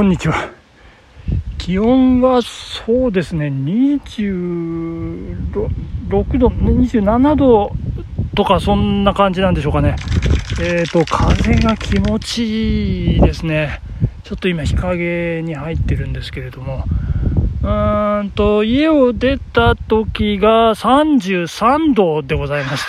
こんにちは。気温はそうですね、26度、27度とかそんな感じなんでしょうかね。えっ、ー、と、風が気持ちいいですね。ちょっと今日陰に入ってるんですけれども、うーんと、家を出た時が33度でございまし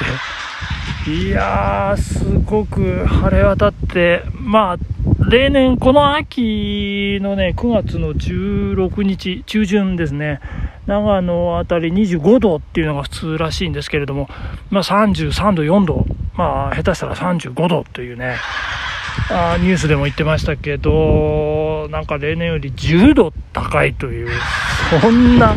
て、いやー、すごく晴れ渡って、まあ、例年この秋のね、9月の16日、中旬ですね、長野あたり25度っていうのが普通らしいんですけれども、まあ33度、4度、まあ下手したら35度というね、あニュースでも言ってましたけど、なんか例年より10度高いという、そんな、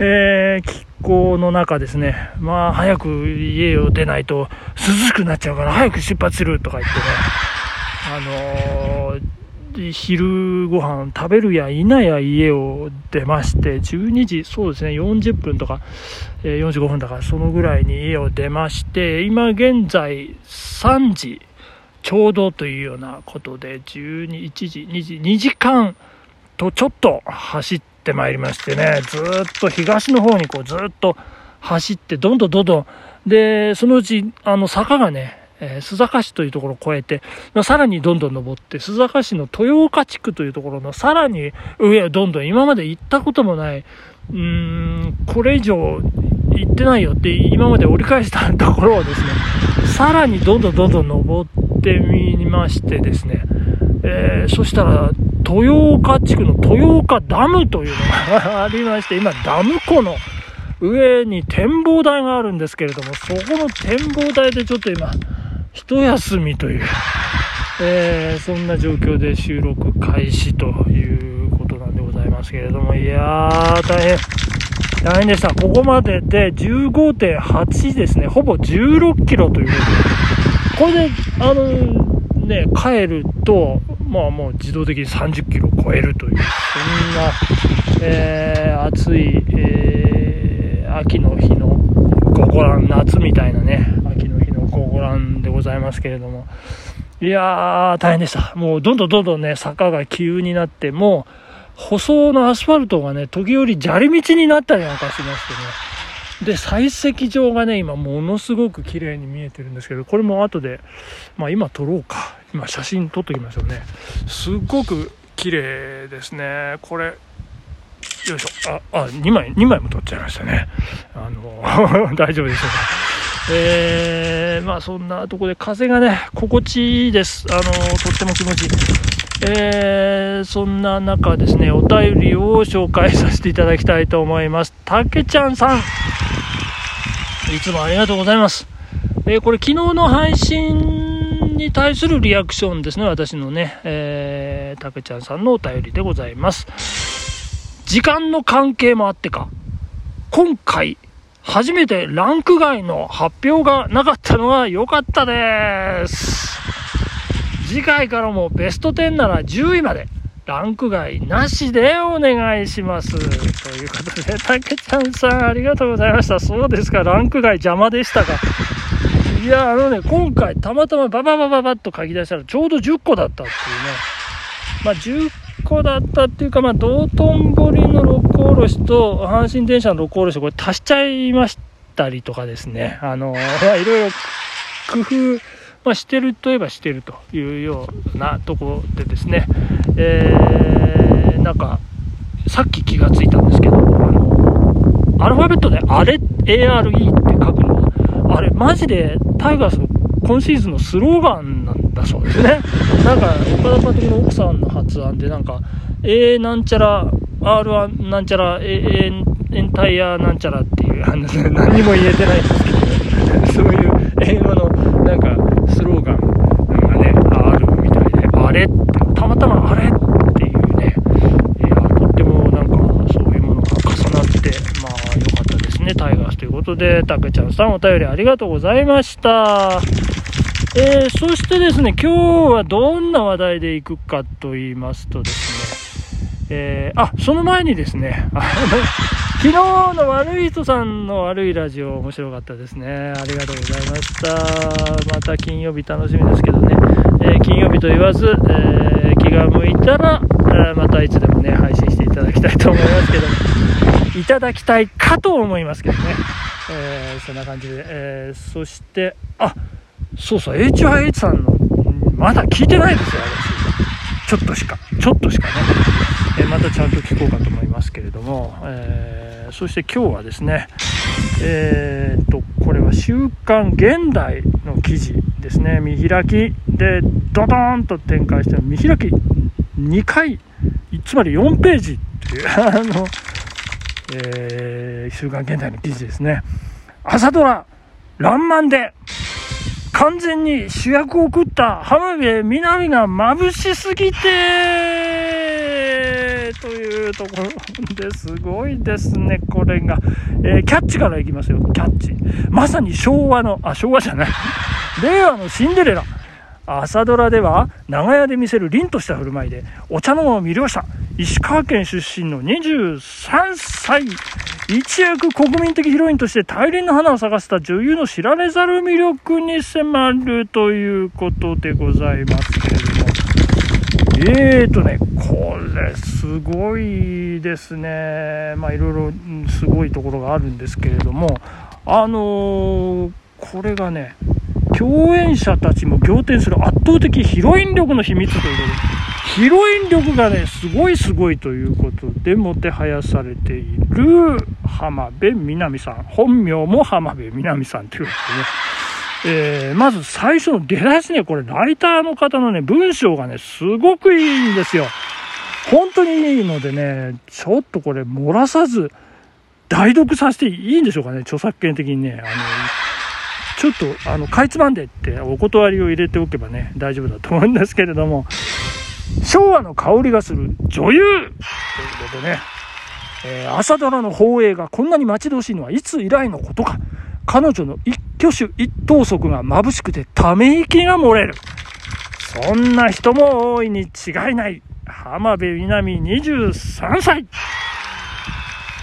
えー、気候の中ですね、まあ早く家を出ないと涼しくなっちゃうから早く出発するとか言ってね、あのー、昼ご飯食べるや否や家を出まして、12時、そうですね、40分とか、えー、45分だから、そのぐらいに家を出まして、今現在3時ちょうどというようなことで、12、1時、2時、2時間とちょっと走ってまいりましてね、ずっと東の方にこうずっと走って、どんどんどんどん、で、そのうち、あの、坂がね、えー、須坂市というところを越えて、まさらにどんどん登って、須坂市の豊岡地区というところのさらに上へどんどん今まで行ったこともない、うーん、これ以上行ってないよって今まで折り返したところをですね、さらにどんどんどんどん登ってみましてですね、えー、そしたら、豊岡地区の豊岡ダムというのがありまして、今ダム湖の上に展望台があるんですけれども、そこの展望台でちょっと今、一休みという、えー、そんな状況で収録開始ということなんでございますけれども、いやー、大変、大変でした。ここまでで15.8ですね、ほぼ16キロということで、これで、あの、ね、帰ると、まあもう自動的に30キロ超えるという、そんな、えー、暑い、えー、秋の日のごご覧、夏みたいなね、秋の日のごご覧でございますけれども、いやー、大変でした。もうどんどんどんどんね、坂が急になって、もう、舗装のアスファルトがね、時折砂利道になったりなんかしましてね。で、採石場がね、今ものすごく綺麗に見えてるんですけど、これも後で、まあ今撮ろうか。今写真撮っときましょうね。すっごく綺麗ですね。これ、よいしょ。あ、あ、2枚、2枚も撮っちゃいましたね。あの、大丈夫でしょうか。えー、まあそんなとこで風がね、心地いいです。あの、とっても気持ちいい。えー、そんな中ですね、お便りを紹介させていただきたいと思います。たけちゃんさん。いつもありがとうございます。えー、これ昨日の配信に対するリアクションですね、私のね、えー、たけちゃんさんのお便りでございます。時間の関係もあってか、今回、初めてランク外の発表がなかったのが良かったです。次回からもベスト10なら10位まで、ランク外なしでお願いします。ということで、たけちゃんさんありがとうございました。そうですか、ランク外邪魔でしたか。いや、あのね、今回たまたまバババババッと書き出したらちょうど10個だったっていうね。まあ、10個だったっていうか、まあ、道頓堀の六甲おろしと阪神電車の六甲おろし、これ足しちゃいましたりとかですね。あの、まあ、いろいろ工夫、まあ、してるといえばしてるというようなところでですね、えー、なんか、さっき気がついたんですけど、あの、アルファベットであれ、ARE って書くのは、あれ、マジでタイガースの今シーズンのスローガンなんだそうですね。なんか、岡田監督の奥さんの発案で、なんか、A なんちゃら、R1 なんちゃら、A エンタイヤなんちゃらっていう、何にも言えてないんですけど、そういう英語のなんかスローガンがね、あるみたいで、あれって、たまたまあれっていうね、いや、とってもなんかそういうものが重なって、まあ良かったですね、タイガースということで、たけちゃんさんお便りありがとうございました。えー、そしてですね、今日はどんな話題でいくかと言いますとですね、えー、あ、その前にですね、あの、昨日の悪い人さんの悪いラジオ面白かったですね。ありがとうございました。また金曜日楽しみですけどね、えー、金曜日と言わず、え、気が向いたら、またいつでもね、配信していただきたいと思いますけども、いただきたいかと思いますけどね。え、そんな感じで、え、そして、あ、そうそう、HYH さんの、まだ聞いてないですよ、私。ちょっとしか、ちょっとしかね。えー、またちゃんと聞こうかと思いますけれども、えー、そして今日はですね、えー、と、これは週刊現代の記事ですね、見開きでドドーンと展開して見開き2回、つまり4ページっていう、あの、えー、週刊現代の記事ですね。朝ドラ、らんまんで、完全に主役を食った浜辺美波が眩しすぎてというところですごいですね、これが。えー、キャッチからいきますよ、キャッチ。まさに昭和の、あ、昭和じゃない。令和のシンデレラ。朝ドラでは長屋で見せる凛とした振る舞いでお茶の間を魅了した石川県出身の23歳一躍国民的ヒロインとして大輪の花を咲かせた女優の知られざる魅力に迫るということでございますけれども。えーとねこれすごいですね。まあいろいろすごいところがあるんですけれども。あのー、これがね共演者たちも仰天する圧倒的ヒロイン力の秘密ということで、ヒロイン力がね、すごいすごいということで、もてはやされている浜辺美波さん。本名も浜辺美波さんということでね。えー、まず最初の出だしね、これライターの方のね、文章がね、すごくいいんですよ。本当にいいのでね、ちょっとこれ漏らさず、代読させていいんでしょうかね、著作権的にね。あのちょっとあのかいつまんでってお断りを入れておけばね大丈夫だと思うんですけれども昭和の香りがする女優。ということでね、えー、朝ドラの放映がこんなに待ち遠しいのはいつ以来のことか。彼女の一挙手一投足が眩しくてため息が漏れる。そんな人も多いに違いない。浜辺美波23歳。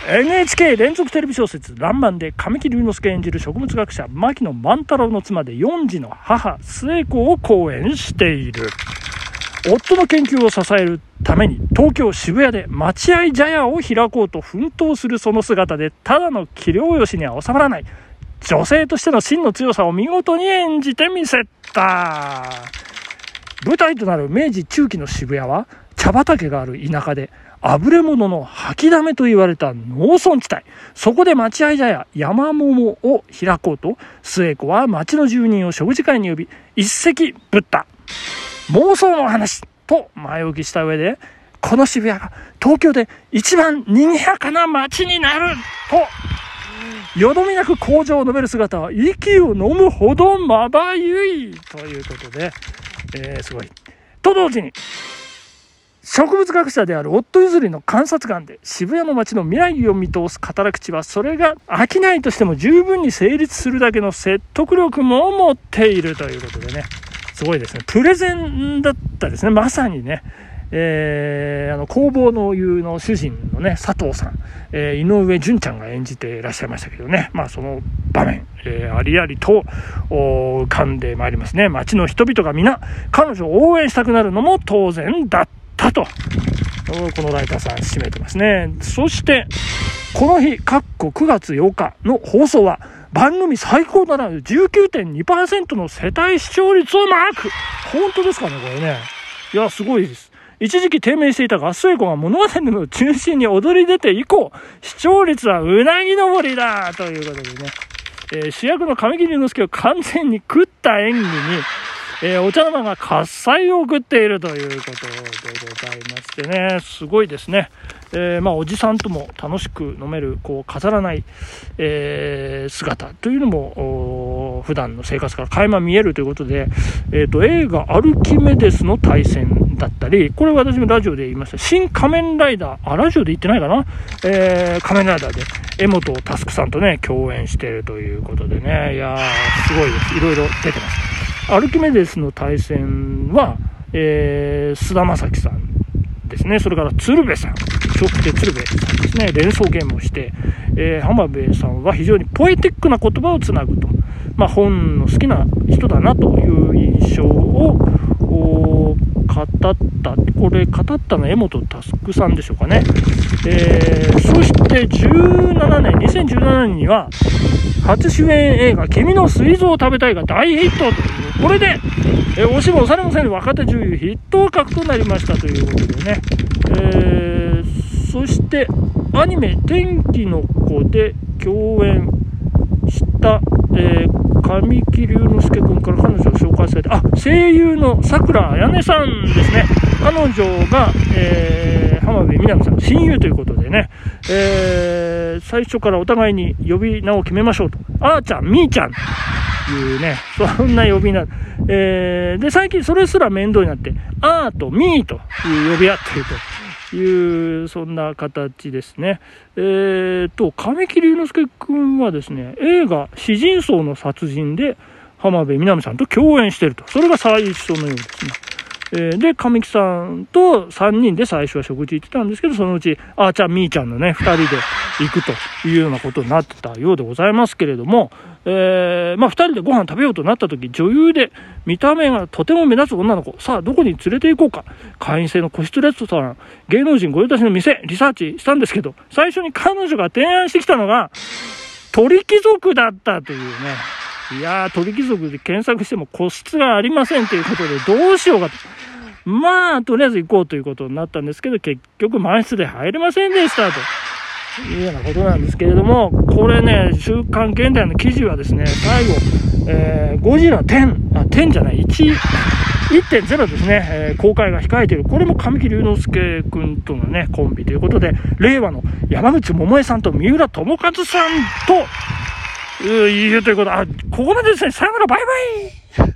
NHK 連続テレビ小説「らんまん」で神木隆之介演じる植物学者牧野万太郎の妻で4児の母末子を講演している。夫の研究を支えるために東京渋谷で待合茶屋を開こうと奮闘するその姿でただの器量よしには収まらない女性としての真の強さを見事に演じてみせた舞台となる明治中期の渋谷は茶畑がある田舎であぶれ者の吐きだめと言われた農村地帯。そこで待合茶屋山桃を開こうと、末子は町の住人を食事会に呼び、一石ぶった。妄想の話と前置きした上で、この渋谷が東京で一番賑やかな街になると、よどみなく工場を述べる姿は息を飲むほどまばゆいということで、えー、すごい。と同時に、植物学者である夫譲りの観察眼で渋谷の街の未来を見通す語ら口はそれが商いとしても十分に成立するだけの説得力も持っているということでねすごいですね。プレゼンだったですね。まさにね。えー、あの工房の湯の主人のね佐藤さん、えー、井上純ちゃんが演じていらっしゃいましたけどね。まあその場面、えー、ありありと浮かんでまいりますね。街の人々が皆彼女を応援したくなるのも当然だったと、このライターさん締めてますね。そして、この日、かっこ9月8日の放送は、番組最高だな19.2%の世帯視聴率をマーク本当ですかね、これね。いや、すごいです。一時期低迷していた合奏子が物語の中心に躍り出て以降、視聴率はうなぎ登りだということでね、えー、主役の神木隆之介を完全に食った演技に、えー、お茶の間が喝采を送っているということでございましてね、すごいですね。えー、まあ、おじさんとも楽しく飲める、こう、飾らない、えー、姿というのも、普段の生活から垣間見えるということで、えっ、と、映画アルキメデスの対戦だったり、これ私もラジオで言いました、新仮面ライダー、あ、ラジオで言ってないかな？え仮面ライダーで、江本佑さんとね、共演しているということでね、いやー、すごいです。いろいろ出てます。アルキメデスの対戦は、えー、菅田将暉さんですね。それから鶴瓶さん。笑福亭鶴瓶さんですね。連想ゲームをして、えー、浜辺さんは非常にポエティックな言葉をつなぐと。まあ、本の好きな人だなという印象を語った、これ語ったのは江本佑さんでしょうかね。えー、そして17年、2017年には、初主演映画、君の水蔵を食べたいが大ヒットという、これで、えー、押しも押されません若手女優筆頭格となりましたということでね。えー、そして、アニメ、天気の子で共演した、えー、神木隆之介君から彼女を紹介されて、あ、声優の桜彩音さんですね。彼女が、えー、浜辺美波さんの親友ということでね、えー、最初からお互いに呼び名を決めましょうと。あーちゃん、みーちゃん。というね、そんな呼び名。えー、で、最近それすら面倒になって、あーとみーという呼び合っていると。いう、そんな形ですね。えーと、神木隆之介君はですね、映画、詩人層の殺人で、浜辺美波さんと共演してると。それが最初のようですね。えー、で、神木さんと3人で最初は食事行ってたんですけど、そのうち、あーちゃん、みーちゃんのね、2人で行くというようなことになってたようでございますけれども、えー、まあ、2人でご飯食べようとなった時、女優で見た目がとても目立つ女の子、さあ、どこに連れて行こうか。会員制の個室レストラン、芸能人御用達の店、リサーチしたんですけど、最初に彼女が提案してきたのが、鳥貴族だったというね。いやー、鳥貴族で検索しても個室がありませんということで、どうしようかと。まあ、とりあえず行こうということになったんですけど、結局満室で入れませんでしたと。いうようなことなんですけれども、これね、週刊現代の記事はですね、最後、えー、ゴジラ10、あ、10じゃない、1、1.0ですね、えー、公開が控えている。これも神木隆之介君とのね、コンビということで、令和の山口百恵さんと三浦友和さんと、いうということ、あ、ここまでですね。さよなら、バイバイ